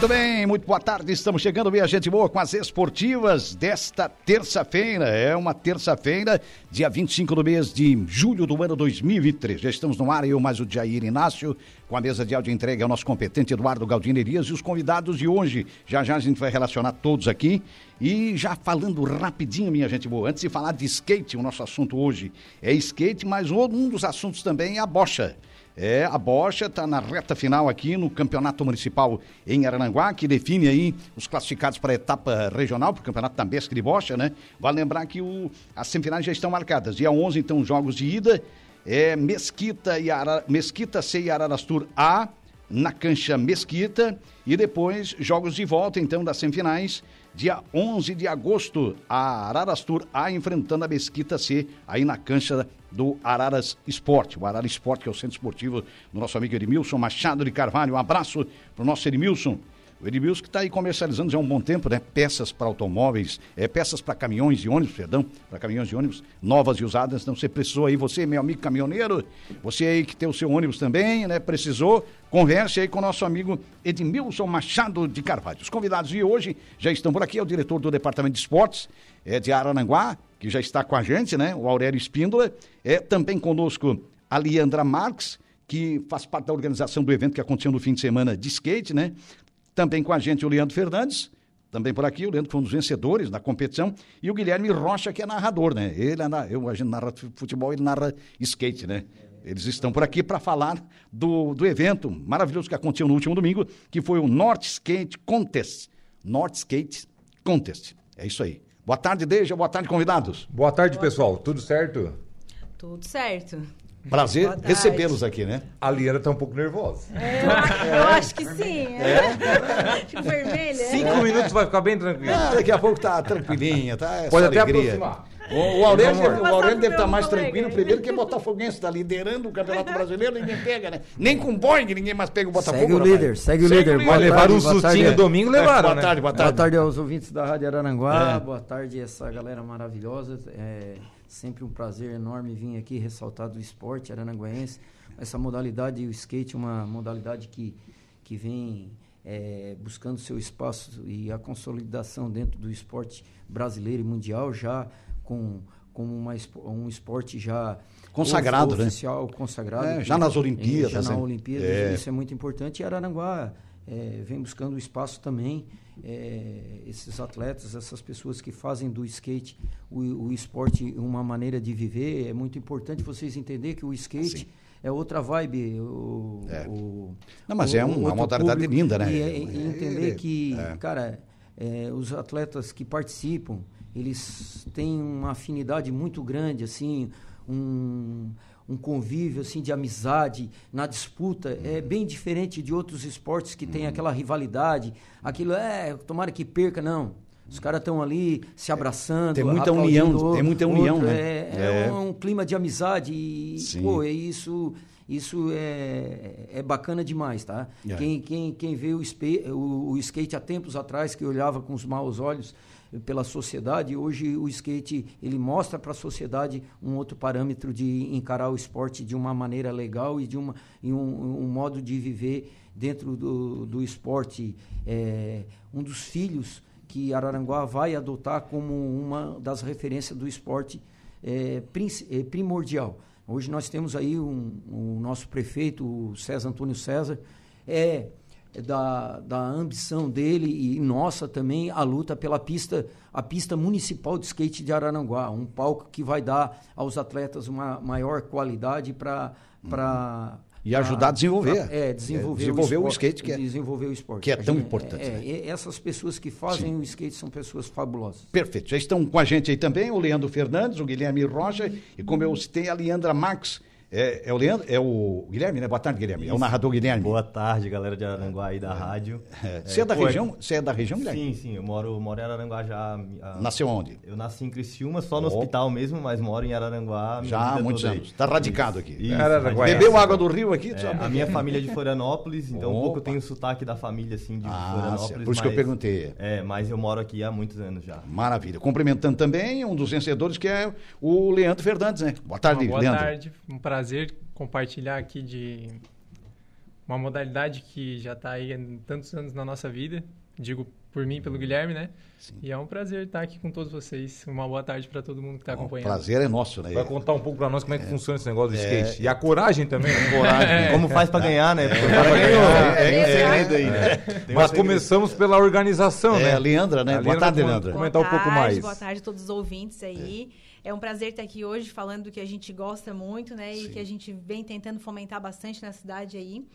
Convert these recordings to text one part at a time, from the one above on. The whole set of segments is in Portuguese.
Muito bem, muito boa tarde. Estamos chegando, minha gente boa, com as esportivas desta terça-feira. É uma terça-feira, dia 25 do mês de julho do ano 2023. Já estamos no ar, eu mais o Jair Inácio, com a mesa de áudio entregue ao nosso competente Eduardo Galdinerias e os convidados de hoje. Já já a gente vai relacionar todos aqui. E já falando rapidinho, minha gente boa, antes de falar de skate, o nosso assunto hoje é skate, mas um dos assuntos também é a bocha. É, a Bocha está na reta final aqui no Campeonato Municipal em Arananguá, que define aí os classificados para a etapa regional, para o Campeonato Tambesque de Bocha, né? Vale lembrar que o, as semifinais já estão marcadas. Dia 11, então, jogos de ida. É Mesquita, e Mesquita C e Ararastur A, na cancha Mesquita. E depois, jogos de volta, então, das semifinais dia 11 de agosto, a Ararastur A enfrentando a Mesquita C, aí na cancha do Araras Esporte. O Araras Esporte, que é o centro esportivo do nosso amigo Edmilson Machado de Carvalho. Um abraço para o nosso Edmilson. O Edmilson que está aí comercializando já há um bom tempo, né? Peças para automóveis, é, peças para caminhões e ônibus, perdão, para caminhões e ônibus, novas e usadas. Então você precisou aí, você, meu amigo caminhoneiro, você aí que tem o seu ônibus também, né? Precisou, converse aí com o nosso amigo Edmilson Machado de Carvalho. Os convidados de hoje já estão por aqui, é o diretor do Departamento de Esportes é, de Arananguá, que já está com a gente, né? O Aurélio Espíndola. É também conosco a Leandra Marques, que faz parte da organização do evento que aconteceu no fim de semana de skate, né? Também com a gente o Leandro Fernandes, também por aqui, o Leandro foi um dos vencedores da competição, e o Guilherme Rocha, que é narrador, né? Ele, é eu, a gente narra futebol, ele narra skate, né? Eles estão por aqui para falar do, do evento maravilhoso que aconteceu no último domingo, que foi o North Skate Contest. North Skate Contest. É isso aí. Boa tarde, Deja. Boa tarde, convidados. Boa tarde, pessoal. Tudo certo? Tudo certo. Prazer recebê-los aqui, né? A Liana tá um pouco nervosa. É, eu, eu, acho que sim. É? Tipo vermelha. Cinco é. minutos vai ficar bem tranquilo. Ah, daqui a pouco tá tranquilinha, tá? É Pode até alegria. aproximar. O, o Aurélio, deve, o Aurélio deve estar mais tranquilo. Primeiro que Botafoguense está liderando o Campeonato Brasileiro, ninguém pega, né? Nem com Boeing ninguém mais pega o Botafogo. Segue o líder, segue o líder. Vai levar um sustinho domingo, levaram, boa né? Tarde, boa tarde, boa tarde. aos ouvintes da Rádio Araranguá. É. Boa tarde essa galera maravilhosa. É sempre um prazer enorme vir aqui ressaltar do esporte arananguense. Essa modalidade, o skate, é uma modalidade que, que vem é, buscando seu espaço e a consolidação dentro do esporte brasileiro e mundial já com como uma, um esporte já consagrado, né? oficial, né? consagrado. É, já nas Olimpíadas. Já na né? Olimpíada, é. isso é muito importante. E Araranguá é, vem buscando espaço também. É, esses atletas, essas pessoas que fazem do skate o, o, esporte uma maneira de viver, é muito importante vocês entenderem que o skate Sim. é outra vibe. O, é. o Não, mas é uma modalidade público, linda, né? E, é, e entender que, cara, os atletas que participam, eles têm uma afinidade muito grande, assim, um, um convívio assim de amizade na disputa é bem diferente de outros esportes que tem aquela rivalidade, aquilo é tomara que perca não. Os caras estão ali se abraçando. Tem muita união, tem muita união, outro, né? É, é, é, um clima de amizade e, Sim. pô, é isso, isso é, é bacana demais, tá? É. Quem, quem, quem vê o, o, o skate há tempos atrás, que olhava com os maus olhos, pela sociedade. Hoje o skate ele mostra para a sociedade um outro parâmetro de encarar o esporte de uma maneira legal e de uma, e um, um modo de viver dentro do, do esporte. É, um dos filhos que Araranguá vai adotar como uma das referências do esporte é, é primordial. Hoje nós temos aí um, o nosso prefeito, o César Antônio César, é da, da ambição dele e nossa também a luta pela pista, a pista municipal de skate de Araranguá, um palco que vai dar aos atletas uma maior qualidade para para e ajudar a desenvolver. Pra, é, desenvolver, é, desenvolver o, esporte, o, skate que é, desenvolver o esporte. Que é tão gente, importante. É, né? Essas pessoas que fazem Sim. o skate são pessoas fabulosas. Perfeito. Já estão com a gente aí também o Leandro Fernandes, o Guilherme Rocha e como eu citei, a Leandra Marques, É, é o Leandro, é o Guilherme, né? Boa tarde, Guilherme. É o narrador Guilherme. Boa tarde, galera de Araranguá aí da rádio. É. Você é, da pô, região? Você é da região, Guilherme? Sim, sim. Eu moro, moro em Araranguá já. há- Nasceu onde? Eu nasci em Criciúma, só no Ó. hospital mesmo, mas moro em Araranguá. a Já há muitos toda anos. Está radicado aqui. Isso, Araranguá. Bebeu água do rio aqui? É, a minha família é de Florianópolis, então um pouco Opa. eu tenho o sotaque da família, assim, de Ah, Florianópolis. certo. Por isso que eu mas- perguntei. É, mas eu moro aqui há muitos anos já. Maravilha. Cumprimentando também um dos vencedores, que é o Leandro Fernandes, né? Boa tarde, Uma boa Leandro. tarde, um prazer compartilhar aqui de uma modalidade que já está aí há tantos anos na nossa vida. Digo por mim, e pelo Guilherme, né? E é um prazer estar aqui com todos vocês. Uma boa tarde para todo mundo que está O acompanhando. prazer é nosso, né? Vai contar um pouco pra nós como é que funciona esse negócio do skate. E a coragem também, né? Coragem. Como faz pra ganhar, né? O é, segredo aí, né? Tem Mas começamos pela organização, É, né? a Leandra, né? A Boa tarde, Leandra. comentar um pouco mais. Boa tarde a todos os ouvintes aí. É. um prazer estar aqui hoje falando do que a gente gosta muito, né? E que a gente vem tentando fomentar bastante na cidade aí.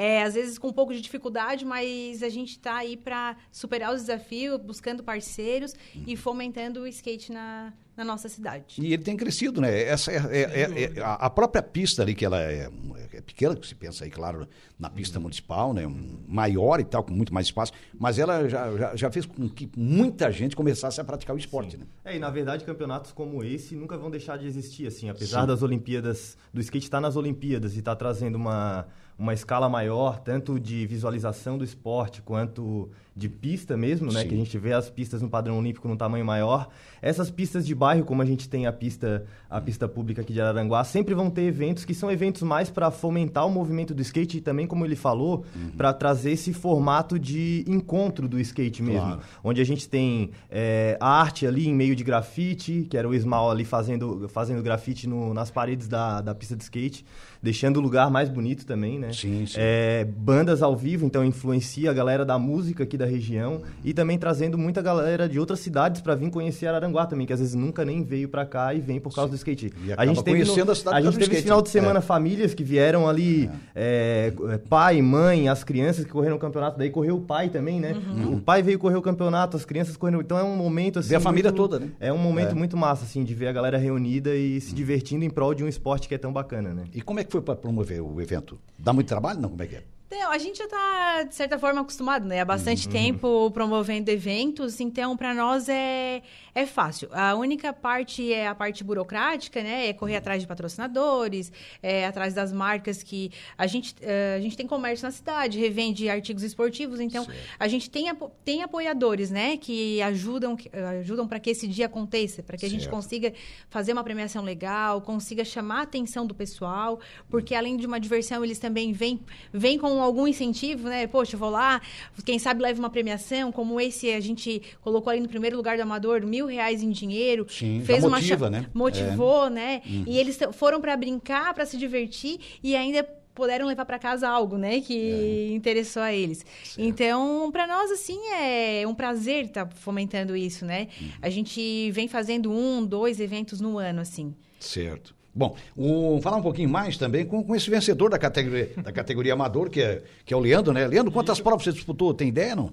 É, às vezes com um pouco de dificuldade, mas a gente está aí para superar os desafios, buscando parceiros e fomentando o skate na, na nossa cidade. E ele tem crescido, né? Essa é, é- é- é- a a própria pista ali, que ela é, é pequena, que se pensa aí, claro, na pista municipal, né? Maior e tal, com muito mais espaço, mas ela já, já, já fez com que muita gente começasse a praticar o esporte, né? É, e na verdade campeonatos como esse nunca vão deixar de existir, assim, apesar das Olimpíadas, do skate estar nas Olimpíadas e estar trazendo uma, uma escala maior, tanto de visualização do esporte quanto de pista mesmo, né, Sim. que a gente vê as pistas no padrão olímpico num tamanho maior. Essas pistas de bairro, como a gente tem a pista, a pista pública aqui de Araranguá, sempre vão ter eventos que são eventos mais para fomentar o movimento do skate e também, como ele falou, para trazer esse formato de encontro do skate mesmo Claro. onde a gente tem é, a arte ali em meio de grafite, que era o Ismael ali fazendo, fazendo grafite no- nas paredes da, da pista de skate, deixando o lugar mais bonito também, né? Sim, sim. É, bandas ao vivo, então influencia a galera da música aqui da região e também trazendo muita galera de outras cidades para vir conhecer Araranguá também, que às vezes nunca nem veio para cá e vem por causa do skate. E acaba conhecendo a cidade a por causa gente teve skate, final de né? semana É. famílias que vieram ali, é, é, pai, mãe, as crianças que correram o campeonato, daí correu o pai também, né? O pai veio correr o campeonato, as crianças correram. Então é um momento assim. Ver a família muito- toda, né? É um momento É. muito massa, assim, de ver a galera reunida e se divertindo em prol de um esporte que é tão bacana, né? E como é que foi para promover o evento? Dá muito trabalho? Não, como é que é? Então, a gente já está, de certa forma, acostumado, né? Há bastante tempo promovendo eventos, então, para nós é, é fácil. A única parte é a parte burocrática, né? É correr atrás de patrocinadores, é atrás das marcas que... A gente, eh, a gente tem comércio na cidade, revende artigos esportivos, então, a gente tem, tem apoiadores, né? Que ajudam, ajudam para que esse dia aconteça, para que a gente Certo. consiga fazer uma premiação legal, consiga chamar a atenção do pessoal, porque além de uma diversão, eles também vêm, vêm com algum incentivo, né? Poxa, vou lá, quem sabe leva uma premiação, como esse a gente colocou ali no primeiro lugar do Amador, mil reais em dinheiro. Sim, fez uma motiva, né? Motivou, né? E eles foram para brincar, para se divertir e ainda puderam levar para casa algo, né, que interessou a eles. Então, para nós assim é um prazer estar fomentando isso, né? A gente vem fazendo um, dois eventos no ano assim. Certo. Bom, o- falar um pouquinho mais também com, com esse vencedor da categoria, da categoria amador, que é, que é o Leandro, né? Leandro, quantas provas você disputou? Tem ideia, não?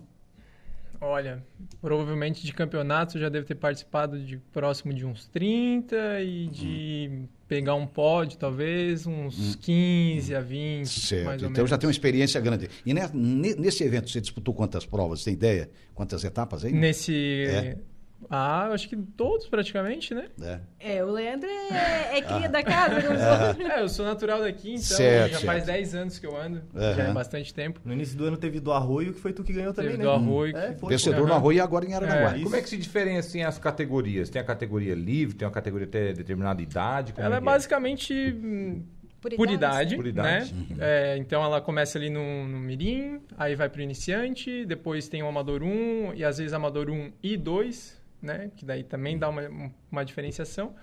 Olha, provavelmente de campeonato eu já deve ter participado de próximo de uns 30 e de pegar um pódio, talvez, uns 15 a 20, Certo. mais ou Então já tem uma experiência grande. E ne- ne- nesse evento você disputou quantas provas? Tem ideia? Quantas etapas aí? Nesse... É. Ah, eu acho que todos praticamente, né? É. É, o Leandro é, é cria da casa, não sou. É, eu sou natural daqui, então Certo, já certo. faz 10 anos que eu ando, Aham. já é bastante tempo. No início do ano teve do Arroio, que foi tu que ganhou também, Teve né? do Arroio, É, foi, Vencedor Aham. no Arroio e agora em Aranaguá. É. Como é que se diferenciam as categorias? Tem a categoria livre, tem uma categoria até determinada idade? como Ela é que basicamente hum, Por idade, Por idade. né? É, então ela começa ali no, no mirim, aí vai pro iniciante, depois tem o amador 1 e às vezes amador 1 e 2, né? Que daí também dá uma, uma diferenciação.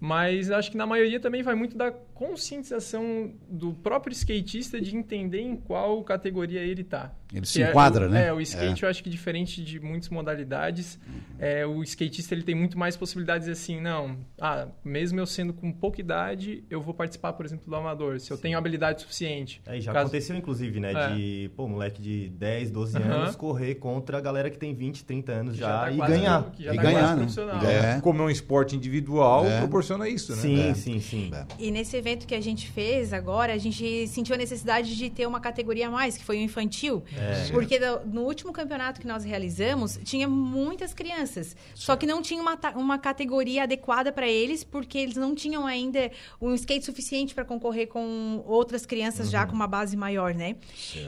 Mas acho que na maioria também vai muito da conscientização do próprio skatista de entender em qual categoria ele tá. Ele Que se é- enquadra, o- né? É, o skate eu acho que diferente de muitas modalidades, é, o skatista ele tem muito mais possibilidades assim, não, ah, mesmo eu sendo com pouca idade, eu vou participar, por exemplo, do amador, se eu tenho habilidade suficiente. Aí já Caso- aconteceu, inclusive, né? É. De, pô, moleque de 10, 12 Aham. anos correr contra a galera que tem 20, 30 anos que já, tá e ganhar. que já E tá ganhar, quase né? profissional. E ganhar. Como é um esporte individual, É. proporciona isso, né? Sim, É. sim, sim. E nesse evento que a gente fez agora, a gente sentiu a necessidade de ter uma categoria a mais, que foi o infantil. É. Porque no, no último campeonato que nós realizamos, tinha muitas crianças. Só que não tinha uma, uma categoria adequada para eles, porque eles não tinham ainda um skate suficiente para concorrer com outras crianças já com uma base maior, né?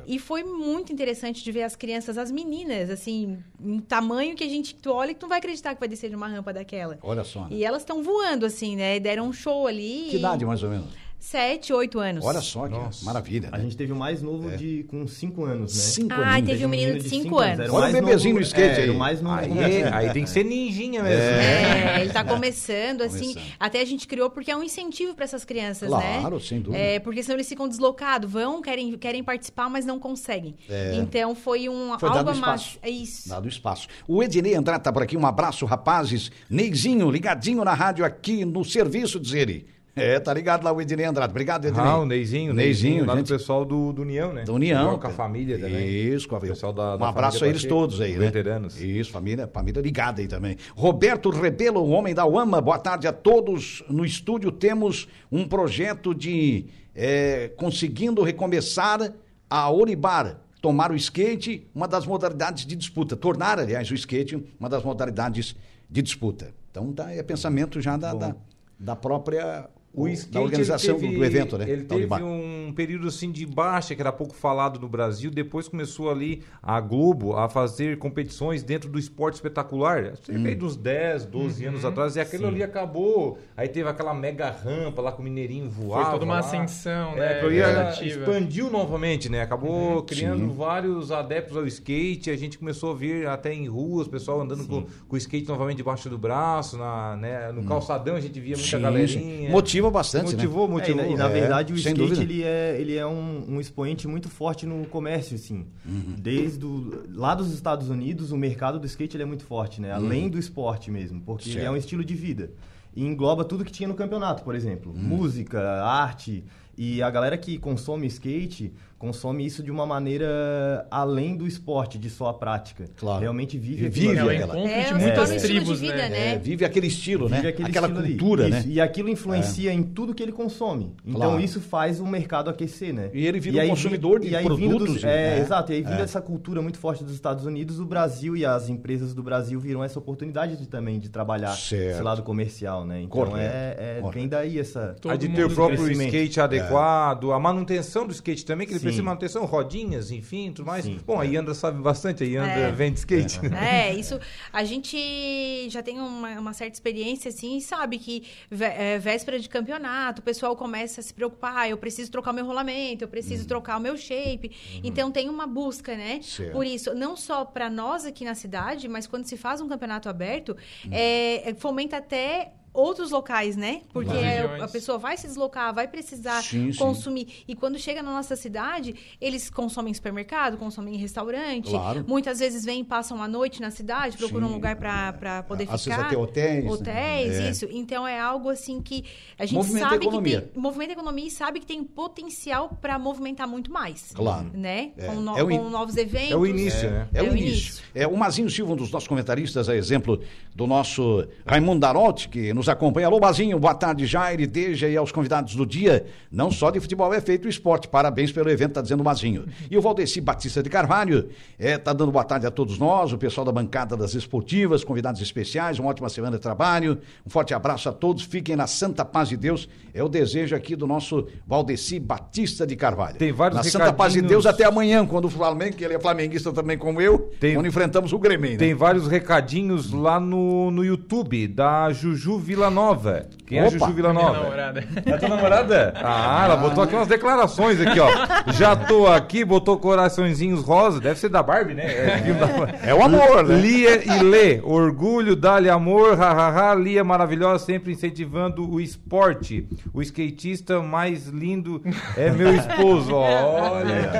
E foi muito interessante de ver as crianças, as meninas, assim, em tamanho que a gente tu olha e tu não vai acreditar que vai descer de uma rampa daquela. Olha só. né? E elas estão voando, assim, né? Deram um show ali. Que idade, mais ou menos? Sete, oito anos. Olha só, que Nossa. maravilha. A né? gente teve o mais novo de com 5 anos, né? Cinco Ah, aninhos. teve um menino de cinco anos. Era Olha o bebezinho novo- no skate é, aí. Era o mais novo. Aí, aí tem que ser ninjinha mesmo. É, ele tá começando, assim. Começando. Até a gente criou porque é um incentivo para essas crianças, Claro, né? sem dúvida. É, porque senão eles ficam deslocados, vão, querem, querem participar, mas não conseguem. Então foi um É. Foi algo dado a espaço. mais. É isso. Dado espaço. O Ednei Andrade tá por aqui. Um abraço, rapazes. Neizinho, ligadinho na rádio aqui no serviço, diz ele. É, tá ligado lá o Ednei Andrade. Obrigado, Ednei. Ah, o Neizinho, Neizinho, lá gente. do pessoal do, do União, né? Da União. Com a família também. Isso, com a pessoal da, Um da abraço a eles todos aí, né? Veteranos. Isso, família, família ligada aí também. Roberto Rebelo, o homem da UAMA, boa tarde a todos. No estúdio temos um projeto de é, conseguindo recomeçar a Oribar, tomar o skate, uma das modalidades de disputa. Tornar, aliás, o skate uma das modalidades de disputa. Então, tá, é pensamento já da, da, da própria O skate, da organização teve, do, evento, né? Ele teve um período assim de baixa, que era pouco falado no Brasil. Depois começou ali a Globo a fazer competições dentro do esporte espetacular. Cerca aí dos 10, 12 anos atrás. E aquilo ali acabou. Aí teve aquela mega rampa lá com o Mineirinho voava. Foi toda uma lá. ascensão, É, né? gradativa. expandiu novamente, né? Acabou criando Sim. vários adeptos ao skate. A gente começou a ver até em ruas, pessoal andando com, com o skate novamente debaixo do braço, na, né? no calçadão a gente via muita Sim, galerinha. sim. Motiva bastante, né? Motivou, É, e, motivou. na, e na É, verdade o skate dúvida. ele é, ele é um, um expoente muito forte no comércio, assim. Uhum. Desde o, lá dos Estados Unidos, o mercado do skate ele é muito forte, né? Além do esporte mesmo, porque ele é Uhum. Um estilo de vida. E engloba tudo que tinha no campeonato, por exemplo. Uhum. Música, arte. E a galera que consome skate consome isso de uma maneira além do esporte, de só a prática. Claro. Realmente vive E aquilo vive É ali. aquela- encontro É, de se muitas estilo tribos, de vida, né? né? É, vive aquele estilo, né? Vive aquele Aquela estilo ali. cultura, Isso, né? E aquilo influencia em tudo que ele consome. Então Claro. isso faz o mercado aquecer, né? E ele vira um aí consumidor de e aí vindo produtos, Dos, é, né? exato. E aí vindo É. essa cultura muito forte dos Estados Unidos, o Brasil e as empresas do Brasil viram essa oportunidade de, também de trabalhar Certo. esse lado comercial, né? Então Correto. é, é- Correto. vem daí essa... Todo a de ter o próprio skate adequado, a manutenção do skate também, que ele Sim. precisa de manutenção, rodinhas, enfim, tudo mais. Sim. Bom, a Yandra sabe bastante, a Yandra É. vende skate. É, isso. A gente já tem uma, uma certa experiência, assim, e sabe que vé- é, véspera de campeonato, o pessoal começa a se preocupar, "Ah, eu preciso trocar o meu rolamento, eu preciso trocar o meu shape. Então tem uma busca, né? Certo. Por isso, não só para nós aqui na cidade, mas quando se faz um campeonato aberto, é, é, fomenta até outros locais, né? Porque é, a pessoa vai se deslocar, vai precisar Sim, sim. consumir. E quando chega na nossa cidade, eles consomem em supermercado, consomem em restaurante. Claro. Muitas vezes vêm e passam a noite na cidade, procuram Sim. um lugar para poder Às ficar. vezes até hotéis, né? Hotéis, É. isso. Então é algo assim que a gente Movimenta a sabe que tem. Movimenta a economia e sabe que tem potencial para movimentar muito mais. Claro. Né? É. Com, no- É o in- com novos eventos. É o início, né? É, É o o início. início. É, o Mazinho Silva, um dos nossos comentaristas, é exemplo do nosso Raimundo Darotti, que nos acompanha. Alô, Mazinho, boa tarde, Jair, Deja e aos convidados do dia. Não só de futebol é feito o esporte. Parabéns pelo evento, tá dizendo o Mazinho. E o Valdeci Batista de Carvalho, é, tá dando boa tarde a todos nós, o pessoal da bancada das esportivas, convidados especiais, uma ótima semana de trabalho. Um forte abraço a todos, fiquem na santa paz de Deus. É o desejo aqui do nosso Valdeci Batista de Carvalho. Tem vários Na santa paz de. Deus até amanhã, quando o Flamengo, que ele é flamenguista também como eu, Tem- quando enfrentamos o Grêmio, né? Tem vários recadinhos lá no, no YouTube da Juju Villanova. Quem é a! Juju Minha Villanova? namorada. É tua namorada? Ah, ela botou aqui umas declarações aqui, ó. Já tô aqui, botou coraçõezinhos rosa. Deve ser da Barbie, né? É, da- É o amor, né? Lia e Lê, orgulho, dá-lhe amor, hahaha, Lia maravilhosa, sempre incentivando o esporte. O skatista mais lindo é meu esposo, olha.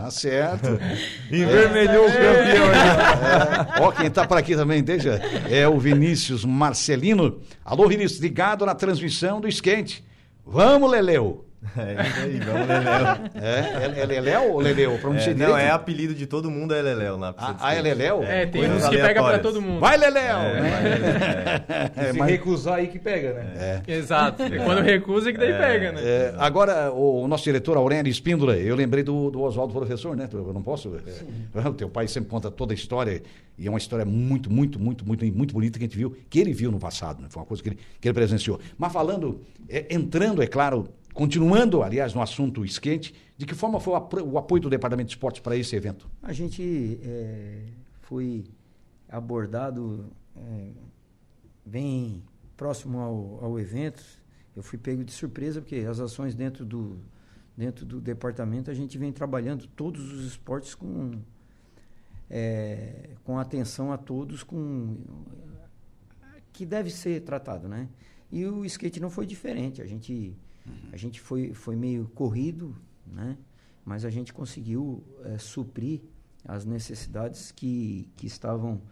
Tá certo. Envermelhou o campeão. Ó, quem tá por aqui também, deixa, é o Vinícius Marcelino. Alô, Vinícius, ligado na transmissão do skate. Vamos, Leleu. É isso aí, vamos Leléu. É, é Leléu ou Leleu? Pra é, não, é apelido de todo mundo, é Leléu na pista Ah, é Leléu? É, tem uns que pega pra todo mundo. Vai, Leléu! É, é. Se mas... recusar aí que pega, né? É. Exato. É. Quando recusa é que daí pega, né? É, agora, o, o, nosso diretor Aurélio Espíndola, eu lembrei do, do Oswaldo Professor, né? Eu não posso... É, o teu pai sempre conta toda a história e é uma história muito, muito, muito, muito, muito bonita que a gente viu, que ele viu no passado, né? Foi uma coisa que ele, que ele presenciou. Mas falando, entrando, é claro, Continuando, aliás, no assunto skate, de que forma foi o apoio do Departamento de Esportes para esse evento? A gente é, foi abordado é, bem próximo ao, ao evento. Eu fui pego de surpresa, porque as ações dentro do, dentro do departamento, a gente vem trabalhando todos os esportes com, é, com atenção a todos, com que deve ser tratado, né? E o skate não foi diferente. A gente Uhum. A gente foi, foi meio corrido, né? mas a gente conseguiu é, suprir as necessidades que, que estavam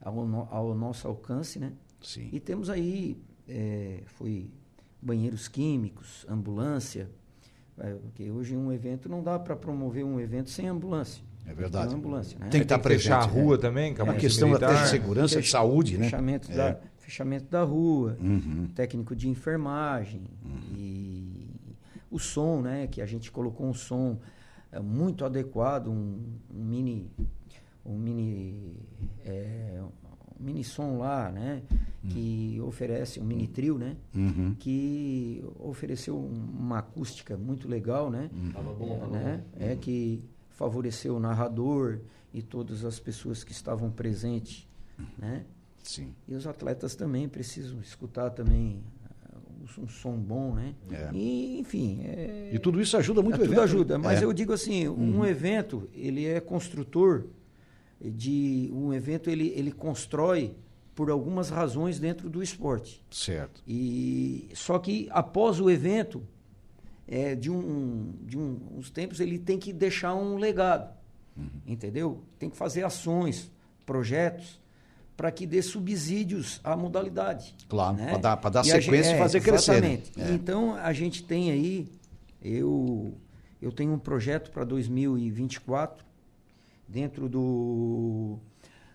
ao, no, ao nosso alcance. Né? Sim. E temos aí, é, foi banheiros químicos, ambulância, é, porque hoje um evento não dá para promover um evento sem ambulância. É verdade. Tem ambulância, né? Tem que estar tá presente. Fechar a rua é. também, é uma questão militar. até de segurança, de saúde, né? Fechamento da, é fechamento da rua, uhum. técnico de enfermagem uhum. e o som, né? Que a gente colocou um som é, muito adequado, um, um mini, um mini, é, um mini som lá, né? Uhum. Que oferece um mini trio, né? Uhum. Que ofereceu uma acústica muito legal, né? Uhum. Tava bom, tava né? Bom. É que favoreceu o narrador e todas as pessoas que estavam presentes, né? Sim. E os atletas também precisam escutar também um som bom, né? É. E, enfim... É, e tudo isso ajuda muito é, o evento. Tudo ajuda, mas é. eu digo assim, um uhum. evento, ele é construtor de... Um evento, ele, ele constrói por algumas razões dentro do esporte. Certo. E, só que após o evento, é, de, um, de um, uns tempos, ele tem que deixar um legado, uhum. entendeu? Tem que fazer ações, projetos para que dê subsídios à modalidade. Claro, né? para dar, dar sequência e fazer crescer. Né? Exatamente. É. Então, a gente tem aí, eu, eu tenho um projeto para 2024, dentro do,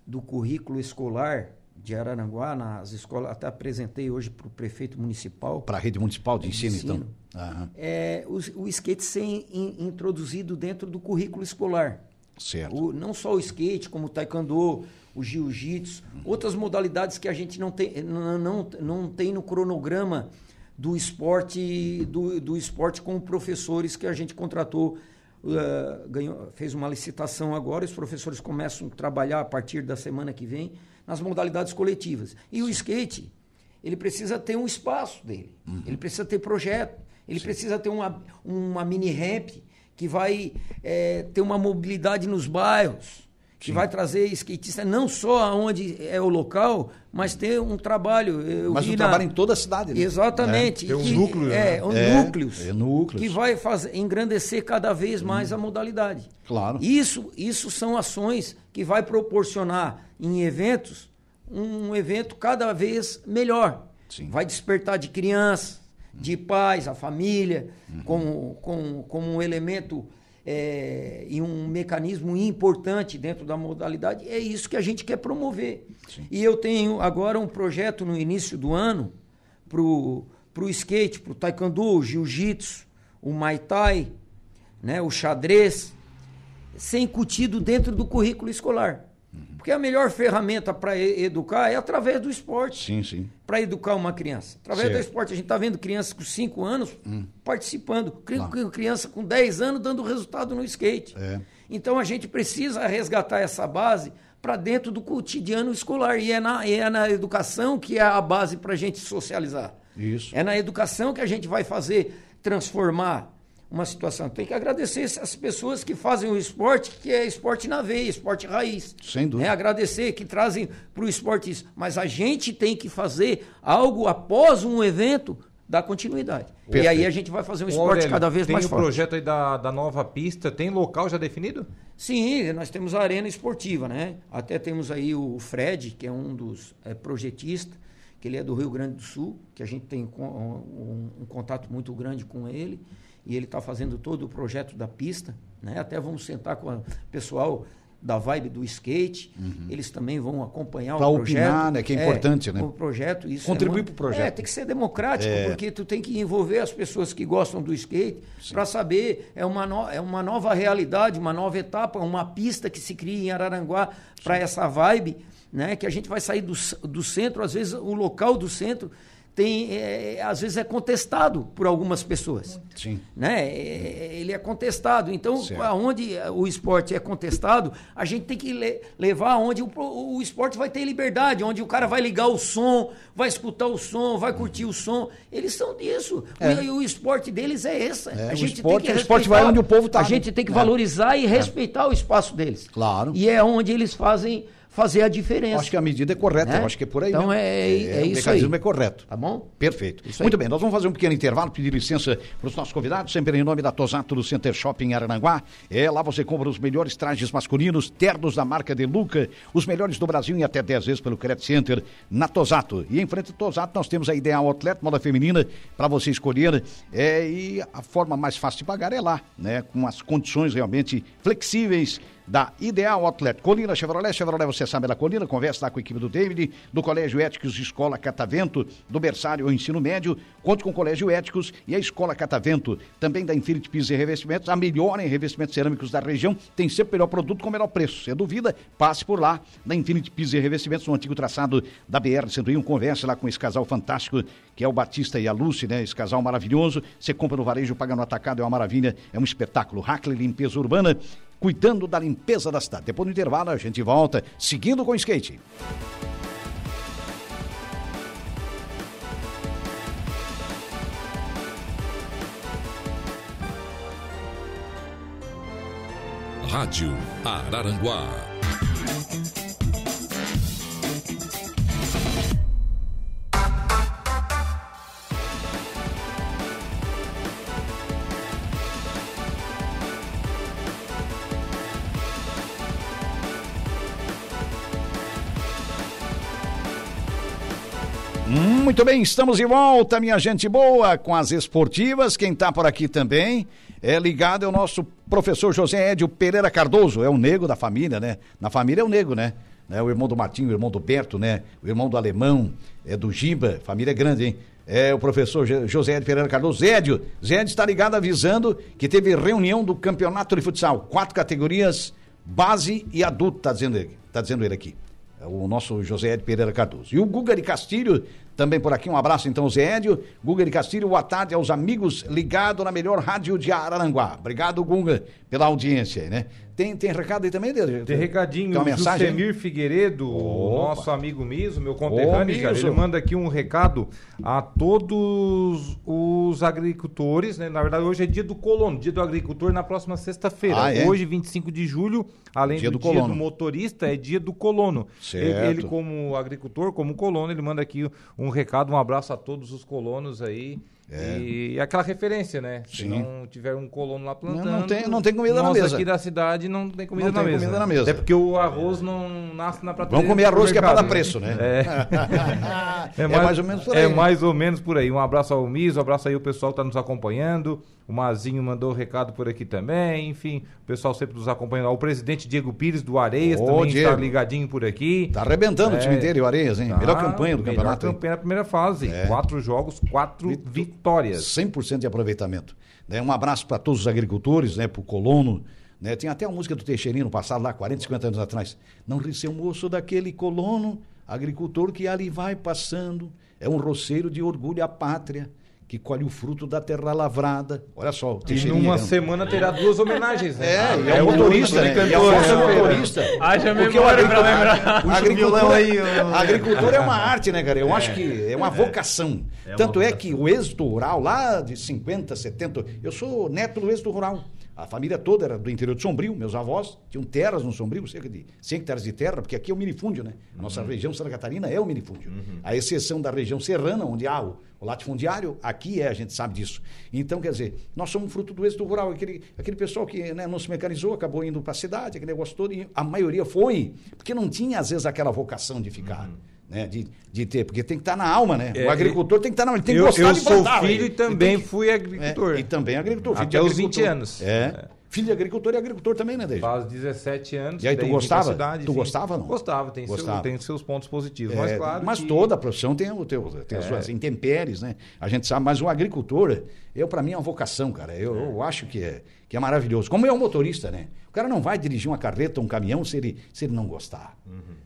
do currículo escolar de Araranguá, nas escolas, até apresentei hoje para o prefeito municipal. Para a rede municipal de ensino, ensino. então. Uhum. É, o, o skate ser in, introduzido dentro do currículo escolar. Certo. O, não só o skate, como o taekwondo, o jiu-jitsu, outras modalidades que a gente não tem, não, não, não tem no cronograma do esporte, do, do esporte com professores que a gente contratou. Uh, ganhou, fez uma licitação agora, os professores começam a trabalhar a partir da semana que vem nas modalidades coletivas. E o skate, ele precisa ter um espaço dele, uhum. ele precisa ter projeto, ele Sim. precisa ter uma, uma mini ramp que vai é, ter uma mobilidade nos bairros que vai trazer skatista não só aonde é o local, mas ter um trabalho. Eu mas um na... trabalho em toda a cidade. Né? Exatamente. É, tem um que, núcleo. É, né? um é, núcleos. É, núcleos. Que vai fazer, engrandecer cada vez mais hum. a modalidade. Claro. Isso, isso são ações que vai proporcionar em eventos um evento cada vez melhor. Sim. Vai despertar de crianças, de pais, a família, uhum. como, como, como um elemento é, e um mecanismo importante dentro da modalidade, é isso que a gente quer promover. Sim. E eu tenho agora um projeto no início do ano para o skate, para o taekwondo, o jiu-jitsu, o muay thai, né, o xadrez, ser incutido dentro do currículo escolar. Porque a melhor ferramenta para educar é através do esporte. Sim, sim. Para educar uma criança. Através certo. do esporte. A gente está vendo crianças com 5 anos hum. participando. Claro. Criança com 10 anos dando resultado no skate. É. Então a gente precisa resgatar essa base para dentro do cotidiano escolar. E é na, é na educação que é a base para a gente socializar. Isso. É na educação que a gente vai fazer transformar uma situação. Tem que agradecer as pessoas que fazem o esporte, que é esporte na veia, esporte raiz. Sem dúvida. É agradecer que trazem para o esporte isso. Mas a gente tem que fazer algo após um evento dar continuidade. Perfeito. E aí a gente vai fazer um esporte Aurélio, cada vez mais forte. Tem o projeto aí da, da nova pista, tem local já definido? Sim, nós temos a arena esportiva, né? Até temos aí o Fred, que é um dos é, projetistas, que ele é do Rio Grande do Sul, que a gente tem um, um, um contato muito grande com ele e ele está fazendo todo o projeto da pista, né? Até vamos sentar com o pessoal da vibe do skate, uhum. eles também vão acompanhar pra o projeto. Opinar, né? Que é importante, é, né? O projeto, isso Contribuir é para o projeto. É, tem que ser democrático, é. porque tu tem que envolver as pessoas que gostam do skate para saber, é uma, no, é uma nova realidade, uma nova etapa, uma pista que se cria em Araranguá para essa vibe, né? Que a gente vai sair do, do centro, às vezes o local do centro tem, é, às vezes é contestado por algumas pessoas. Sim. Né? É, ele é contestado. Então, certo. aonde o esporte é contestado, a gente tem que le levar onde o, o esporte vai ter liberdade, onde o cara vai ligar o som, vai escutar o som, vai curtir o som. Eles são disso. É. O, o, esporte deles é esse. É, a gente esporte, tem que o esporte vai onde o povo está. A gente tem que valorizar e é. respeitar o espaço deles. Claro. E é onde eles fazem fazer a diferença. Acho que a medida é correta, né? eu acho que é por aí. Então é, é, é, isso O mecanismo aí. é correto. Tá bom? Perfeito. Muito aí. bem, nós vamos fazer um pequeno intervalo, pedir licença para os nossos convidados, sempre em nome da Tosato do Center Shopping em Arananguá. É, lá você compra os melhores trajes masculinos, ternos da marca De Luca, os melhores do Brasil em até 10 vezes pelo Credit Center na Tosato. E em frente à Tosato nós temos a Ideal Outlet, moda feminina, para você escolher. É, e a forma mais fácil de pagar é lá, né? Com as condições realmente flexíveis da Ideal Outlet. Colina Chevrolet, Chevrolet você sabe da Colina, conversa lá com a equipe do David, do Colégio Éticos Escola Catavento, do berçário ao ensino médio, conte com o Colégio Éticos e a Escola Catavento, também da Infinity Pisos e Revestimentos, a melhor em revestimentos cerâmicos da região, tem sempre o melhor produto com o melhor preço. Se é duvida, passe por lá, na Infinity Pisos e Revestimentos, no antigo traçado da BR-101, converse lá com esse casal fantástico, que é o Batista e a Lucy, né? Esse casal maravilhoso, você compra no varejo, paga no atacado, é uma maravilha, é um espetáculo. Hackley Limpeza Urbana, cuidando da limpeza da cidade. Depois do intervalo, a gente volta seguindo com o skate. Rádio Araranguá. Muito bem, estamos de volta, minha gente boa, com as esportivas. Quem está por aqui também é ligado é o nosso professor José Edio Pereira Cardoso, é o nego da família, né? Na família é o nego, né? É o irmão do Martinho, o irmão do Berto, né? O irmão do Alemão, é do Giba, família grande, hein? É o professor José Edio Pereira Cardoso. Zédio, Zédio está ligado avisando que teve reunião do campeonato de futsal, quatro categorias, base e adulto, tá dizendo ele, tá dizendo ele aqui. É o nosso José Edio Pereira Cardoso. E o Guga de Castilho também por aqui, um abraço então, Zé Edio, Guga de Castilho, boa tarde aos amigos ligados na melhor rádio de Araranguá. Obrigado, Guga, pela audiência, né? Tem, tem recado aí também, dele? Tem recadinho, tem mensagem? Jusemir Figueiredo, o nosso amigo Miso, meu conterrâneo, Ô, ele manda aqui um recado a todos os agricultores, né? Na verdade, hoje é dia do colono, dia do agricultor na próxima sexta-feira. Ah, é? Hoje, 25 de julho, além dia do, do dia do motorista, é dia do colono. Certo. Ele, ele, como agricultor, como colono, ele manda aqui um recado, um abraço a todos os colonos aí. É. E aquela referência, né? Sim. Se não tiver um colono lá plantando. Não, não, tem, não tem comida na mesa. aqui da cidade não tem comida, não na, tem mesa. comida na mesa. Até porque o arroz não nasce na prateleira. Vamos comer arroz que é para dar preço, né? É. é, mais, é mais ou menos por aí. É mais ou menos por aí. Um abraço ao Miso, um abraço aí o pessoal que está nos acompanhando. O Mazinho mandou recado por aqui também. Enfim, o pessoal sempre nos acompanhando. O presidente Diego Pires do Areias Ô, também Diego. está ligadinho por aqui. Está arrebentando é, o time dele, o Areias, hein? Tá, melhor campanha do melhor campeonato. Melhor campanha na primeira fase. É. Quatro jogos, quatro Vit vitórias. 100% de aproveitamento. Né? Um abraço para todos os agricultores, né? para o colono. Né? Tinha até a música do Teixeirinho no passado, lá 40, 50 anos atrás. Não ri seu moço daquele colono, agricultor que ali vai passando. É um roceiro de orgulho à pátria que colhe o fruto da terra lavrada. Olha só, o E numa semana terá duas homenagens, né? É, é, é o motorista, né? E a força é motorista. Haja memória para lembrar. Agricultura, aí, eu... agricultura é uma arte, né, cara? Eu é. acho que é uma vocação. É uma Tanto vocação. é que o êxito rural, lá de 50, 70, eu sou neto do êxito rural. A família toda era do interior de Sombrio, meus avós tinham terras no Sombrio, cerca de 100 hectares de terra, porque aqui é o minifúndio, né? A nossa uhum. região Santa Catarina é o minifúndio. Uhum. A exceção da região serrana, onde há o, o latifundiário, aqui é, a gente sabe disso. Então, quer dizer, nós somos fruto do êxito rural. Aquele, aquele pessoal que né, não se mecanizou, acabou indo para a cidade, aquele negócio todo, e a maioria foi, porque não tinha, às vezes, aquela vocação de ficar. Uhum. Né? De, de ter, porque tem que estar na alma, né? É, o agricultor tem que estar na alma, ele tem que eu, gostar eu de sou plantar, filho velho. e Ele também que- fui agricultor. É, e também agricultor. filho de Até os agricultor. 20 anos. É. Filho de agricultor e agricultor também, né, Deja? Faz 17 anos. E aí, tu gostava? cidade, Tu gostava não? Gostava, tem, Gostava. Seu, tem seus pontos positivos. É, mas claro. mas que- toda a profissão tem, o teu, tem as suas intempéries, né? A gente sabe, mas o agricultor, eu para mim é uma vocação, cara. Eu, eu acho que é, que é maravilhoso. Como é um motorista, né? O cara não vai dirigir uma carreta, um caminhão, se ele, se ele não gostar.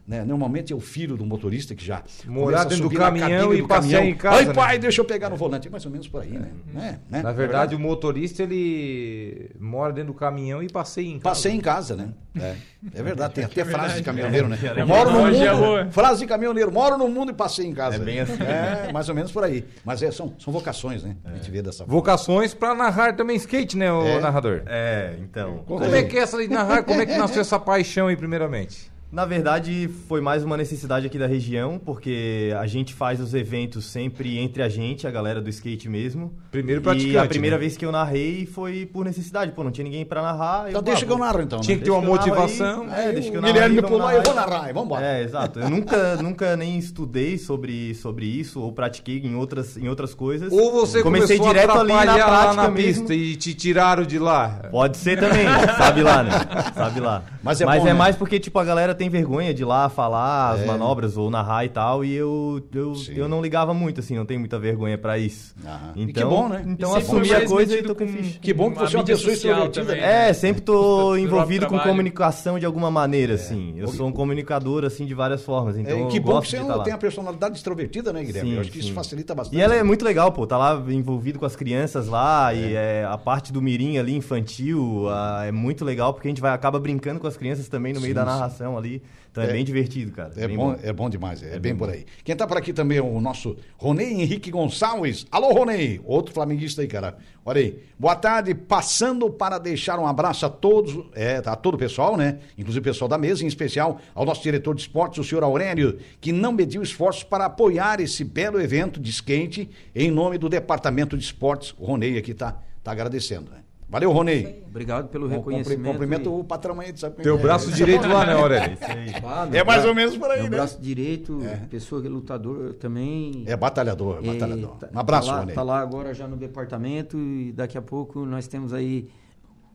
Né? Normalmente é o filho do motorista que já Morar dentro do caminhão e do passear caminhão. em casa, Ai, né? pai, deixa eu pegar no volante. É mais ou menos por aí, né? né? né? Na verdade, o motorista ele mora dentro do caminhão e passeia em casa. Passei em casa, né? É, é verdade, tem até frase de caminhoneiro, né? É, Moro no é mundo. frase de caminhoneiro, moro no mundo e passei em casa. É bem assim. É, mais ou menos por aí. Mas é, são, são vocações, né? A gente vê dessa forma. Vocações pra narrar também skate, né, o É. narrador? É, então. Como é que é essa de narrar? Como é que nasceu essa paixão aí, primeiramente? Na verdade, foi mais uma necessidade aqui da região, porque a gente faz os eventos sempre entre a gente, a galera do skate mesmo. Primeiro E praticante, a primeira né? vez que eu narrei foi por necessidade. Pô, não tinha ninguém pra narrar. Então eu, deixa ah, que eu narro, então. Tinha né? que ter uma motivação. Aí, é, deixa que eu narro Guilherme aí, me pulou, eu vou narrar, vamos embora. É, exato. Eu nunca, nunca nem estudei sobre, sobre isso ou pratiquei em outras, em outras coisas. Ou você Comecei começou direto a ali na prática na mesmo. pista e te tiraram de lá? Pode ser também, sabe lá, né? Sabe lá. Mas é bom, né? mais porque, tipo, a galera tem vergonha de ir lá falar as É. manobras ou narrar e tal, e eu, eu, eu não ligava muito, assim, não tenho muita vergonha pra isso. Aham. E Então, que bom, né? Então E sempre assumi a coisa e toquei com- ficha. Que bom que a você é uma pessoa social extrovertida, também, né? É, sempre tô Do envolvido com comunicação de alguma maneira, assim. Eu sou um comunicador, assim, de várias formas, então É, que bom que você lá. tem a personalidade extrovertida, né, Guilherme? Sim, Eu acho que isso facilita bastante. E ela é muito legal, pô. Tá lá envolvido com as crianças lá e é, a parte do mirim ali, infantil, ah, é muito legal porque a gente vai acaba brincando com as crianças também no meio Sim, da sim. narração ali. Então é, É- bem divertido, cara. É bem bom, é bom demais, é, bem por aí. Quem tá por aqui também é o nosso Ronei Henrique Gonçalves. Alô, Ronei, outro flamenguista aí, cara. Olha aí. Boa tarde, passando para deixar um abraço a todos, é, a todo o pessoal, né? Inclusive o pessoal da mesa, em especial ao nosso diretor de esportes, o senhor Aurélio, que não mediu esforços para apoiar esse belo evento de skate em nome do Departamento de Esportes. O Ronei aqui tá, tá agradecendo, né? Valeu, Ronei. Obrigado pelo reconhecimento. Cumprimento e- o patrão aí, sabe é Teu é? braço direito lá, né, Aurélio? Ah, É mais ou menos por aí, meu né? braço direito, pessoa que é lutador também. É batalhador, E batalhador. tá- Um abraço, tá lá, Ronei. tá lá agora já no departamento e daqui a pouco nós temos aí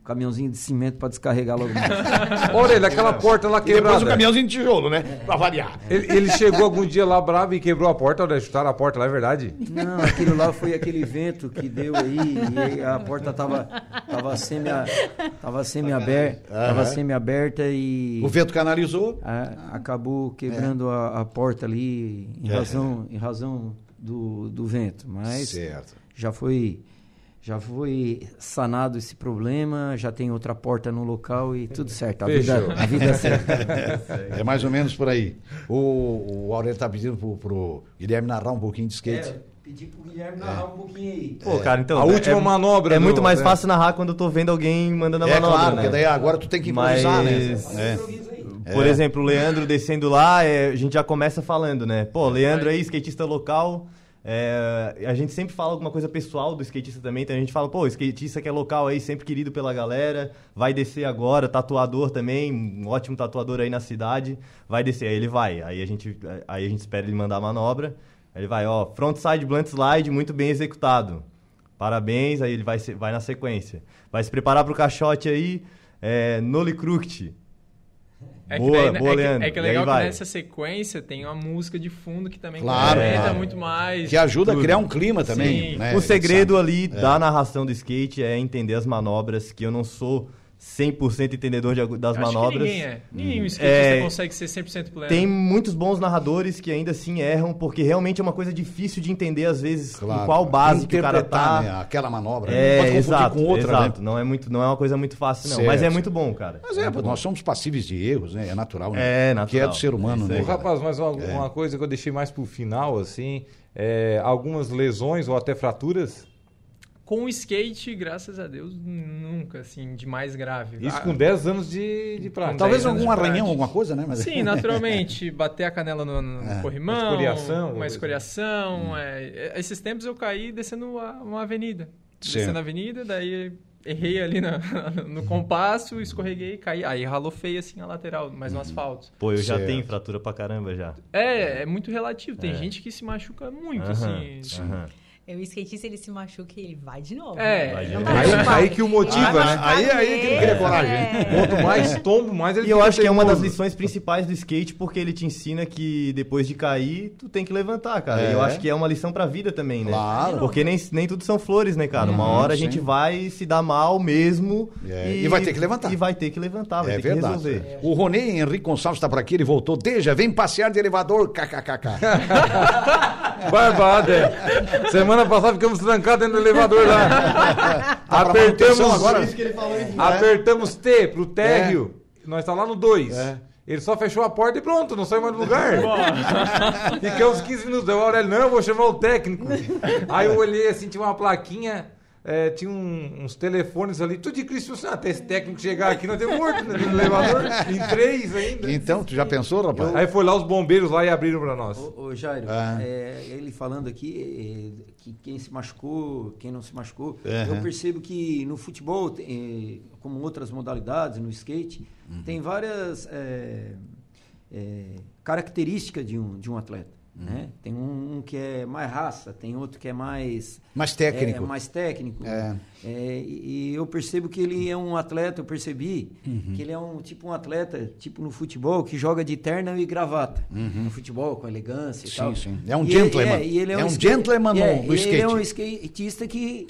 um caminhãozinho de cimento para descarregar logo. Aurélio, aquela porta lá E depois quebrada. o caminhãozinho de tijolo, né? Pra variar. Ele, ele chegou algum dia lá bravo e quebrou a porta, Aurélio, chutaram a porta lá, é verdade? Não, aquilo lá foi aquele vento que deu aí e a porta tava tava semi tava semi aberta, tava semi aberta e O vento canalizou. a- acabou quebrando a, a porta ali em É. razão em razão do, do vento, mas Certo. já foi já foi sanado esse problema, já tem outra porta no local e tudo certo. A vida, Fechou. a vida é certa. É mais ou menos por aí. O, o Aurélio tá pedindo pro, pro Guilherme narrar um pouquinho de skate. pedi pro Guilherme narrar um pouquinho aí. Pô, cara, então. A última é, manobra É do- muito mais é. fácil narrar quando eu tô vendo alguém mandando a É, manobra. claro, né? porque daí agora tu tem que improvisar, Mas- né? Por É. exemplo, o Leandro descendo lá, é, a gente já começa falando, né? Pô, Leandro aí, skatista local. É, a gente sempre fala alguma coisa pessoal do skatista também, então a gente fala, pô, skatista que é local aí, sempre querido pela galera, vai descer agora, tatuador também, um ótimo tatuador aí na cidade, vai descer, aí ele vai, aí a gente, aí a gente espera ele mandar a manobra, aí ele vai, ó, frontside blunt slide, muito bem executado, parabéns, aí ele vai, vai na sequência, vai se preparar pro caixote aí, é, Nolly Crooked, É que, Boa, daí- boa, é que- Leandro. é que é E aí legal que nessa sequência tem uma música de fundo que também Claro, complementa claro. muito mais. Que ajuda a Tudo. criar um clima também. Sim. né? o segredo ali da narração do skate é entender as manobras, que eu não sou 100% entendedor de, das acho que manobras. ninguém é. Nenhum skatista É, consegue ser 100% pleno. Tem muitos bons narradores que ainda assim erram, porque realmente é uma coisa difícil de entender, às vezes, Claro. em qual base que o cara tá. né, Aquela manobra. É, Pode confundir exato, com outra, exato. né? Não é, muito, não é uma coisa muito fácil, não. Certo, Mas é muito bom, cara. Mas é, bom. nós somos passíveis de erros, né? É natural, né? É, natural. Que é do ser humano, É né? rapaz, mas uma, uma coisa que eu deixei mais pro final, assim, é, algumas lesões ou até fraturas. Com o skate, graças a Deus, nunca, assim, de mais grave. Isso Ah, com 10 anos de, de prática. Talvez 10 anos algum arranhão, alguma coisa, né? Mas... Sim, naturalmente, bater a canela no, no É, corrimão, uma escoriação, uma escoriação. é. Esses tempos eu caí descendo a- uma avenida. Certo. Descendo a avenida, daí errei ali na, no compasso, escorreguei, caí. Aí ralou feio assim a lateral, mas no Uhum. asfalto. Pô, eu já Certo. tenho fratura pra caramba já. É, é muito relativo. Tem É. gente que se machuca muito, assim. É, O skatista, ele se machuca e ele vai de novo. É, Vai de novo. Aí, aí que o motiva, né? Aí- aí que ele cria coragem, é. Quanto mais tombo, mais ele E eu acho que é uma das lições principais do skate, porque ele te ensina que depois de cair, tu tem que levantar, cara. É. E eu acho que é uma lição pra vida também, né? Claro. Porque nem, nem tudo são flores, né, cara? Uma hora a gente sim. vai se dar mal mesmo. É, e vai ter que levantar. E vai ter que levantar, vai É ter verdade. que resolver. O Ronei Henrique Gonçalves está por aqui, ele voltou. Deja, vem passear de elevador, kkkk. Barbada. é. Semana passada ficamos trancados dentro do elevador lá. Apertamos manutenção agora? que ele falou isso. Apertamos T pro térreo. Nós tá lá no 2. É. Ele só fechou a porta e pronto, não saiu mais do lugar. Ficamos 15 minutos. Aí o Aurélio, não, eu vou chamar o técnico. Aí eu olhei assim, tinha uma plaquinha, é, tinha um- uns telefones ali, tudo de Cristo. Ah, até esse técnico chegar aqui, nós temos morto né, no elevador, em três ainda. Então, tu já pensou, rapaz? Aí foi lá os bombeiros lá e abriram pra nós. Ô, ô, Jairo, Ah. é, ele falando aqui é, que quem se machucou, quem não se machucou, Aham. eu percebo que no futebol, é, como outras modalidades, no skate, Uhum. tem várias é, é, características de um, de um atleta. Uhum. Né? Tem um, um que é mais raça, tem outro que é mais Mais técnico. é, mais técnico. É. É, e e eu percebo que ele é um atleta, eu percebi Uhum. que ele é um tipo um atleta, tipo no futebol, que joga de terno e gravata. No futebol, com elegância e Sim, tal. sim. É um E gentleman. Ele, e ele é, É um skate- gentleman no- é, no Ele é um skate. skatista que.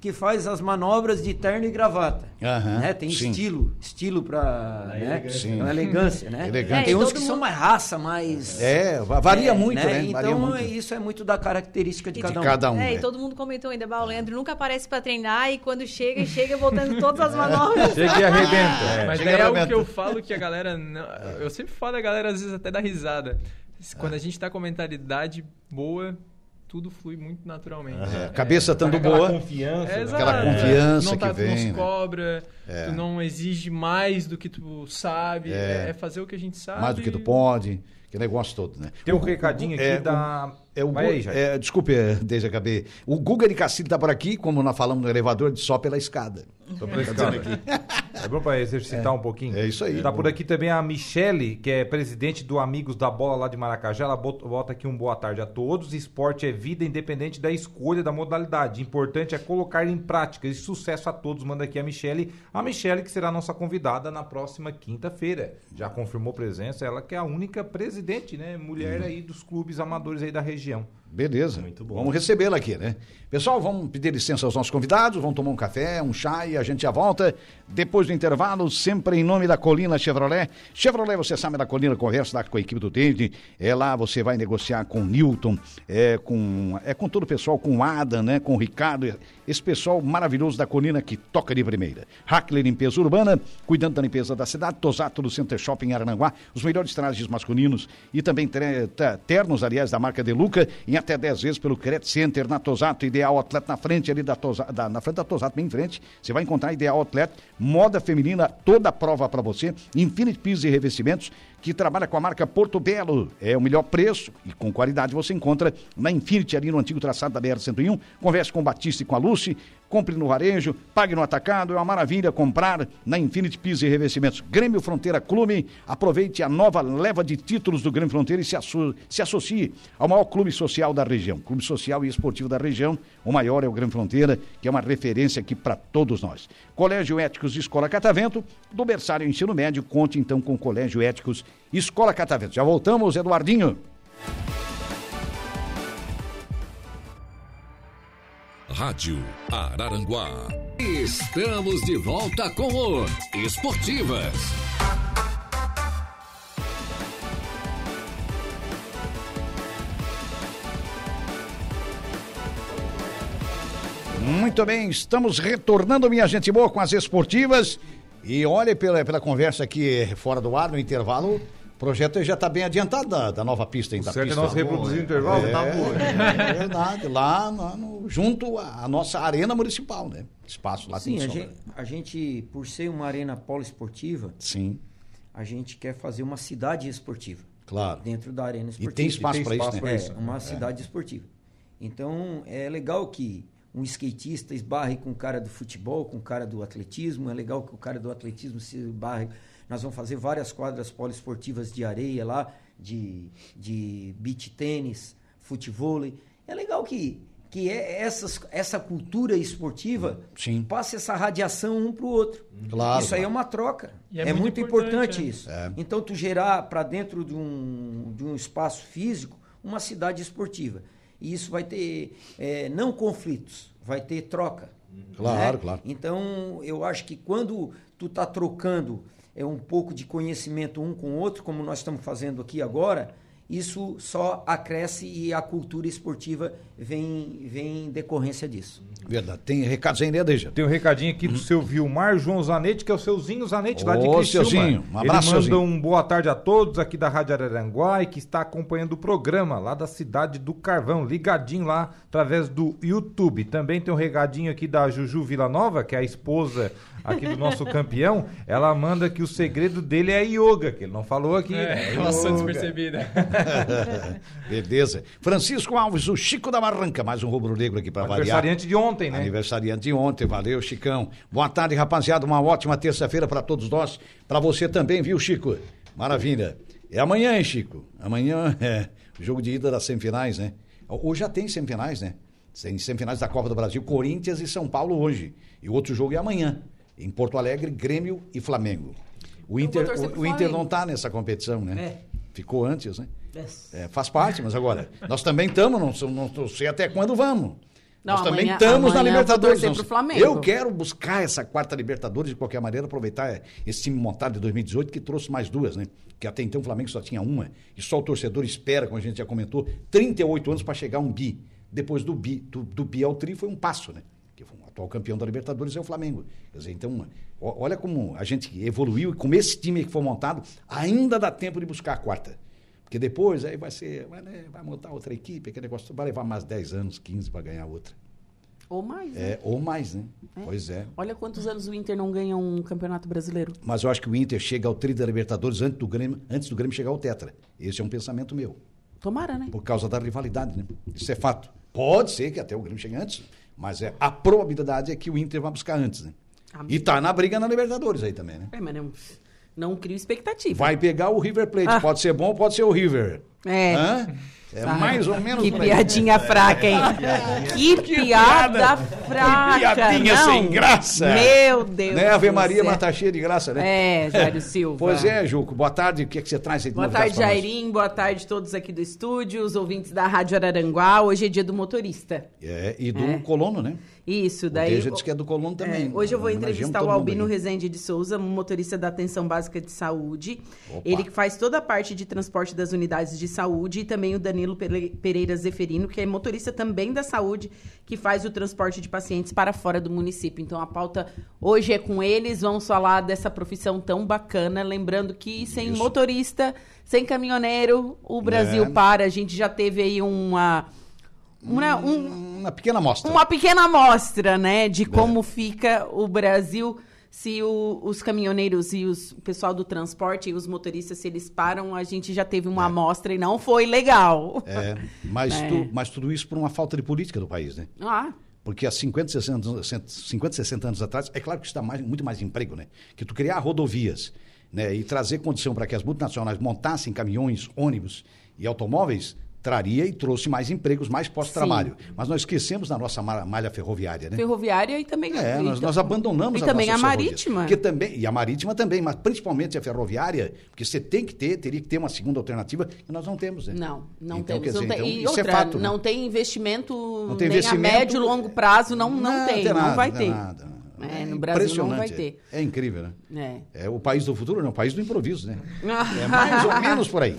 Que, faz as manobras de terno e gravata. Aham, né? Tem sim. estilo, estilo para né? Sim. Uma elegância, né? Elegante. Tem É, e uns que são mundo- mais raça, mais... É, va- varia É, muito, né? Então, Varia muito. isso é muito da característica de E cada um. cada um. É, né? e todo mundo comentou ainda, bah, o Leandro nunca aparece pra treinar e quando chega, chega voltando todas as manobras. Chega e arrebenta. Mas é algo que eu falo que a galera. não- eu sempre falo a galera, às vezes, até dá risada. Quando a gente tá com a mentalidade boa, tudo flui muito naturalmente. É, a cabeça estando Aquela boa. confiança. É, né? Aquela confiança não tá, que vem, Não né? se cobra, É. tu não exige mais do que tu sabe. É. É, é fazer o que a gente sabe. Mais do que tu pode. Que negócio todo, né? Tem um recadinho aqui é, da. É o Vai Gu- é, desculpe, é, desde acabei. O Guga de Cacilho está por aqui, como nós falamos no elevador, de só pela escada. Tô pra escada aqui. É bom pra exercitar um pouquinho. é isso aí. Tá por aqui também a Michele, que é presidente do Amigos da Bola lá de Maracajá. Ela bota, bota aqui um boa tarde a todos. Esporte é vida independente da escolha da modalidade. Importante é colocar em prática. E sucesso a todos. Manda aqui a Michele. A Michele, que será nossa convidada na próxima quinta-feira. Já confirmou presença. Ela que é a única presidente, né? Mulher aí dos clubes amadores aí da região. Beleza. Muito bom. Vamos recebê-la aqui, né? Pessoal, vamos pedir licença aos nossos convidados, vamos tomar um café, um chá e a gente já volta. Depois do intervalo, sempre em nome da Colina Chevrolet. Chevrolet, você sabe da Colina, conversa lá com a equipe do David. É lá, você vai negociar com o Newton, é com, é com todo o pessoal, com o Adam, né? Com o Ricardo, esse pessoal maravilhoso da Colina que toca de primeira. Hackler Limpeza Urbana, cuidando da limpeza da cidade. Tosato do Center Shopping em Arananguá, os melhores trajes masculinos e também ternos, aliás, da marca Deluca, em até 10 vezes pelo Credit Center, na Tosato, Ideal Atleta na frente ali da Tosato, da- na frente da Tosato, bem em frente, você vai encontrar Ideal Atleta, moda feminina, toda a prova para você, Infinite Pisos e Revestimentos, que trabalha com a marca Porto Belo. É o melhor preço e com qualidade você encontra na Infinity, ali no antigo traçado da BR-101. Converse com o Batista e com a Lucy. Compre no varejo, pague no atacado. É uma maravilha comprar na Infinity Pisos e Revestimentos. Grêmio Fronteira Clube. Aproveite a nova leva de títulos do Grêmio Fronteira e se, asso- se associe ao maior clube social da região. Clube social e esportivo da região. O maior é o Grêmio Fronteira, que é uma referência aqui para todos nós. Colégio Éticos Escola Catavento. Do berçário ensino médio, conte então com o Colégio Éticos Escola Catavento. Já voltamos, Eduardinho. Rádio Araranguá. Estamos de volta com o Esportivas. Muito bem, estamos retornando, minha gente boa, com as esportivas. E olha pela, pela conversa aqui fora do ar, no intervalo, o projeto já está bem adiantado da, da nova pista ainda. Certo, é pista. nós reproduzir o intervalo? É, Tá bom. é verdade, lá no- no- junto à nossa arena municipal, né? Espaço lá Sim, tem a gente, né? a gente, por ser uma arena poliesportiva, Sim, a gente quer fazer uma cidade esportiva claro. dentro da arena E esportiva. tem espaço para isso, espaço né? É, isso. uma cidade esportiva. Então, é legal que um skatista esbarre com o cara do futebol, com o cara do atletismo. É legal que o cara do atletismo se esbarre. Nós vamos fazer várias quadras poliesportivas de areia lá, de, de beach tênis, futevôlei. É legal que, que é essas, essa cultura esportiva Sim. passe essa radiação um para o outro. Claro, isso aí é claro. uma troca. E é É, muito muito importante, importante, é. isso. É. Então, tu gerar para dentro de um, de um espaço físico uma cidade esportiva. E isso vai ter é, não conflitos, vai ter troca. Claro, né? claro. Então, eu acho que quando tu está trocando é, um pouco de conhecimento um com o outro, como nós estamos fazendo aqui agora, isso só acresce e a cultura esportiva vem, vem em decorrência disso. Verdade. Tem recados aí, né, Deja? Tem um recadinho aqui do seu Vilmar João Zanetti, que é o seuzinho Zanetti, lá de Ô, Criciúma. Seuzinho, um abraço, Ele manda Seuzinho. um boa tarde a todos aqui da Rádio Araranguá e que está acompanhando o programa lá da cidade do Carvão, ligadinho lá através do YouTube. Também tem um recadinho aqui da Juju Villanova, que é a esposa aqui do nosso campeão. Ela manda que o segredo dele é yoga, que ele não falou aqui. né? É, passou Yoga. despercebida. Beleza. Francisco Alves, o Chico da Barranca, mais um rubro-negro aqui para variar. Aniversariante de ontem, né? Aniversariante de ontem, valeu, Chicão. Boa tarde, rapaziada. Uma ótima terça-feira para todos nós. Para você também, viu, Chico? Maravilha. É amanhã, hein, Chico? Amanhã é o jogo de ida das semifinais, né? Hoje já tem semifinais, né? Tem semifinais da Copa do Brasil, Corinthians e São Paulo hoje. E o outro jogo é amanhã, em Porto Alegre, Grêmio e Flamengo. O Inter, o, o Inter não tá nessa competição, né? É. Ficou antes, né? É, faz parte, mas agora, nós também estamos, não, não, não sei até quando vamos. Não, nós também estamos na eu Libertadores. Nós- Flamengo. Eu quero buscar essa quarta Libertadores de qualquer maneira, aproveitar esse time montado de 2018 que trouxe mais duas, né? Que até então o Flamengo só tinha uma. E só o torcedor espera, como a gente já comentou, 38 anos para chegar a um bi. Depois do bi, do, do bi ao tri foi um passo, né? Que foi o atual campeão da Libertadores é o Flamengo. Quer dizer, então, olha como a gente evoluiu e como esse time que foi montado ainda dá tempo de buscar a quarta. Porque depois aí vai ser, vai, né, vai montar outra equipe, aquele negócio vai levar mais 10 anos, 15 para ganhar outra. Ou mais, né? É, ou mais, né? É. Pois é. Olha quantos anos o Inter não ganha um campeonato brasileiro. Mas eu acho que o Inter chega ao tri da Libertadores antes do Grêmio, antes do Grêmio chegar ao Tetra. Esse é um pensamento meu, Tomara, né? por causa da rivalidade, né? Isso é fato. Pode ser que até o Grêmio chegue antes, mas é a probabilidade é que o Inter vai buscar antes, né? Ah, E tá na briga na Libertadores aí também, né? É, mas não, não crio expectativa. Vai pegar o River Plate, Ah. pode ser bom, pode ser o River. É. Hã? É Ah, mais ou menos Que aí. piadinha fraca, hein? Que, piada fraca. piadinha não. sem graça. Meu Deus. Né? Ave Maria, mas tá cheia de graça, né? É, Jairo Silva. Pois é, Juco. Boa tarde. O que, é que você traz aí de Boa tarde? Jairim. Boa tarde a todos aqui do estúdio, os ouvintes da Rádio Araranguá. Hoje é dia do motorista. É, e do É. colono, né? Isso, Daí, Deja disse que é do colono também. É, hoje eu vou entrevistar o Albino. Rezende de Souza, um motorista da Atenção Básica de Saúde. Opa. Ele que faz toda a parte de transporte das unidades de saúde e também o Danilo Pere- Pereira Zeferino, que é motorista também da saúde, que faz o transporte de pacientes para fora do município. Então a pauta hoje é com eles, vamos falar dessa profissão tão bacana, lembrando que sem Isso. motorista, sem caminhoneiro, o Brasil É. para. A gente já teve aí uma uma, um, Uma pequena amostra. uma pequena amostra, né, de como fica o Brasil se o- os caminhoneiros e os, o pessoal do transporte e os motoristas, se eles param, a gente já teve uma amostra e não foi legal. É, mas, É. tu- mas tudo isso por uma falta de política do país, né? Ah, Porque há 50, 60, anos- 50, 60 anos atrás, é claro que isso dá mais, muito mais emprego, né? Que tu criar rodovias né, e trazer condição para que as multinacionais montassem caminhões, ônibus e automóveis, traria e trouxe mais empregos, mais postos de Sim. trabalho. Mas nós esquecemos da nossa ma- malha ferroviária, né? ferroviária e também... É, e nós, nós abandonamos E também a marítima. Que também, e a marítima também, mas principalmente a ferroviária, porque você tem que ter, teria que ter uma segunda alternativa, e nós não temos, né? Não, não Então, temos. quer Não dizer, tem- então, e isso é outra, fato, né? não tem investimento, Não tem nem investimento, a médio e longo prazo, não, não, tem, não nada, vai não ter. nada. É, no Brasil não vai ter. É, é incrível, né? É. É o país do futuro, não, o país do improviso, né? É mais ou menos por aí.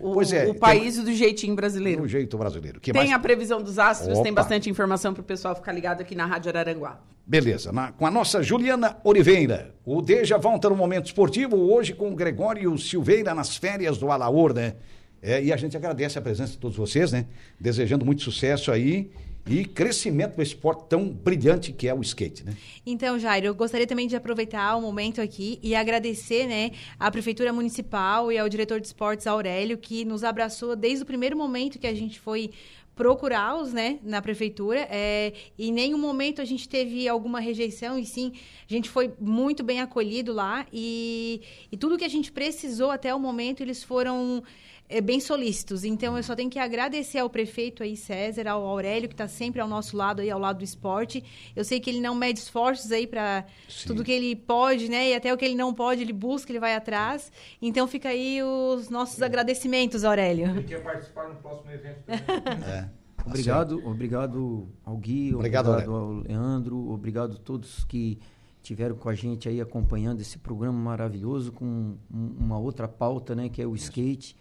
O, Pois é, o tem- país do jeitinho brasileiro. Do jeito brasileiro. Que Tem mais? a previsão dos astros, tem Opa. bastante informação para o pessoal ficar ligado aqui na Rádio Araranguá. Beleza, na- com a nossa Juliana Oliveira. O Deja volta no momento esportivo, hoje com o Gregório Silveira nas férias do Alaor, né? É, e a gente agradece a presença de todos vocês, né? Desejando muito sucesso aí e crescimento do esporte tão brilhante que é o skate, né? Então, Jairo, eu gostaria também de aproveitar o momento aqui e agradecer, né, à Prefeitura Municipal e ao diretor de esportes, Aurélio, que nos abraçou desde o primeiro momento que a gente foi procurá-los, né, na prefeitura. É, em nenhum momento a gente teve alguma rejeição, e sim, a gente foi muito bem acolhido lá. E, e tudo que a gente precisou até o momento, eles foram é, bem solícitos. Então, eu só tenho que agradecer ao prefeito aí, César, ao Aurélio, que está sempre ao nosso lado aí, ao lado do esporte. Eu sei que ele não mede esforços aí para tudo que ele pode, né? E até o que ele não pode, ele busca, ele vai atrás. Então, fica aí os nossos é. agradecimentos, Aurélio. Ele quer participar no próximo evento também. é. Obrigado, assim. obrigado ao Gui, obrigado, obrigado ao Leandro, obrigado a todos que tiveram com a gente aí acompanhando esse programa maravilhoso com uma outra pauta, né, que é o skate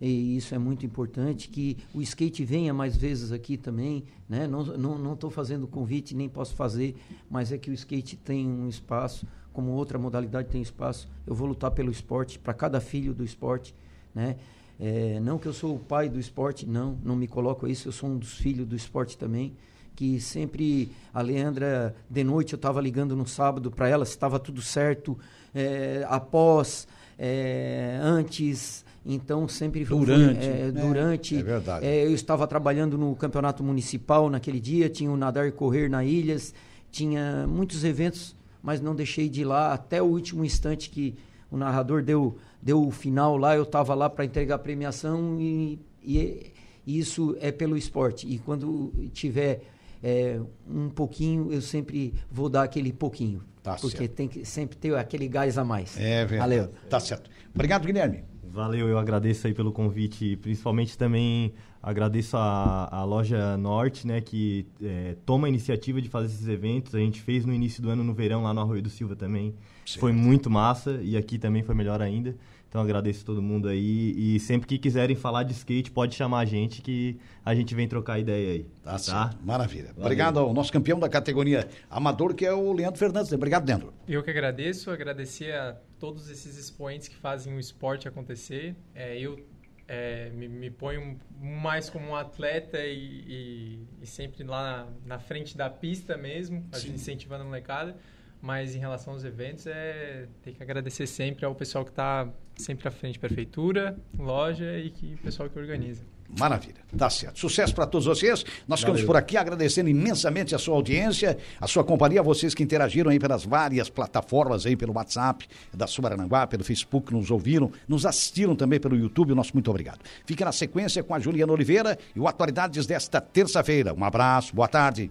e isso é muito importante, que o skate venha mais vezes aqui também, né? Não estou fazendo convite, nem posso fazer, mas é que o skate tem um espaço, como outra modalidade tem espaço. Eu vou lutar pelo esporte, para cada filho do esporte, né? É, não que eu sou o pai do esporte, não, não me coloco isso, eu sou um dos filhos do esporte também, que sempre a Leandra, de noite eu estava ligando no sábado para ela se estava tudo certo, é, após, é, antes, então sempre durante, é, durante. É, verdade. É, eu estava trabalhando no campeonato municipal naquele dia, tinha o nadar e correr na Ilhas, tinha muitos eventos, mas não deixei de ir lá até o último instante que o narrador deu deu o final lá, eu estava lá para entregar a premiação e, e, e, isso é pelo esporte. E quando tiver é, um pouquinho, eu sempre vou dar aquele pouquinho. Tá porque certo. tem que sempre ter aquele gás a mais. É verdade. Valeu. Tá certo. Obrigado, Guilherme. Valeu, eu agradeço aí pelo convite, principalmente também agradeço a, a loja Norte, né, que é, toma a iniciativa de fazer esses eventos. A gente fez no início do ano no verão lá no Arroio do Silva também. Certo. Foi muito massa e aqui também foi melhor ainda. Então agradeço todo mundo aí e sempre que quiserem falar de skate pode chamar a gente que a gente vem trocar ideia aí. Tá, tá? certo. Maravilha. Valeu. Obrigado ao nosso campeão da categoria amador que é o Leandro Fernandes. Obrigado, Leandro. Eu que agradeço, agradecer a todos esses expoentes que fazem o esporte acontecer. É, eu é, me, me, ponho mais como um atleta e, e, e sempre lá na, na, frente da pista mesmo, incentivando a molecada. Mas em relação aos eventos, é tem que agradecer sempre ao pessoal que está sempre à frente, prefeitura, loja e que, o pessoal que organiza. Maravilha, tá certo. Sucesso para todos vocês. Nós ficamos por aqui agradecendo imensamente a sua audiência, a sua companhia, vocês que interagiram aí pelas várias plataformas aí, pelo WhatsApp da Subarananguá, pelo Facebook, nos ouviram, nos assistiram também pelo YouTube. Nosso muito obrigado. Fica na sequência com a Juliana Oliveira e o Atualidades desta terça-feira. Um abraço, boa tarde.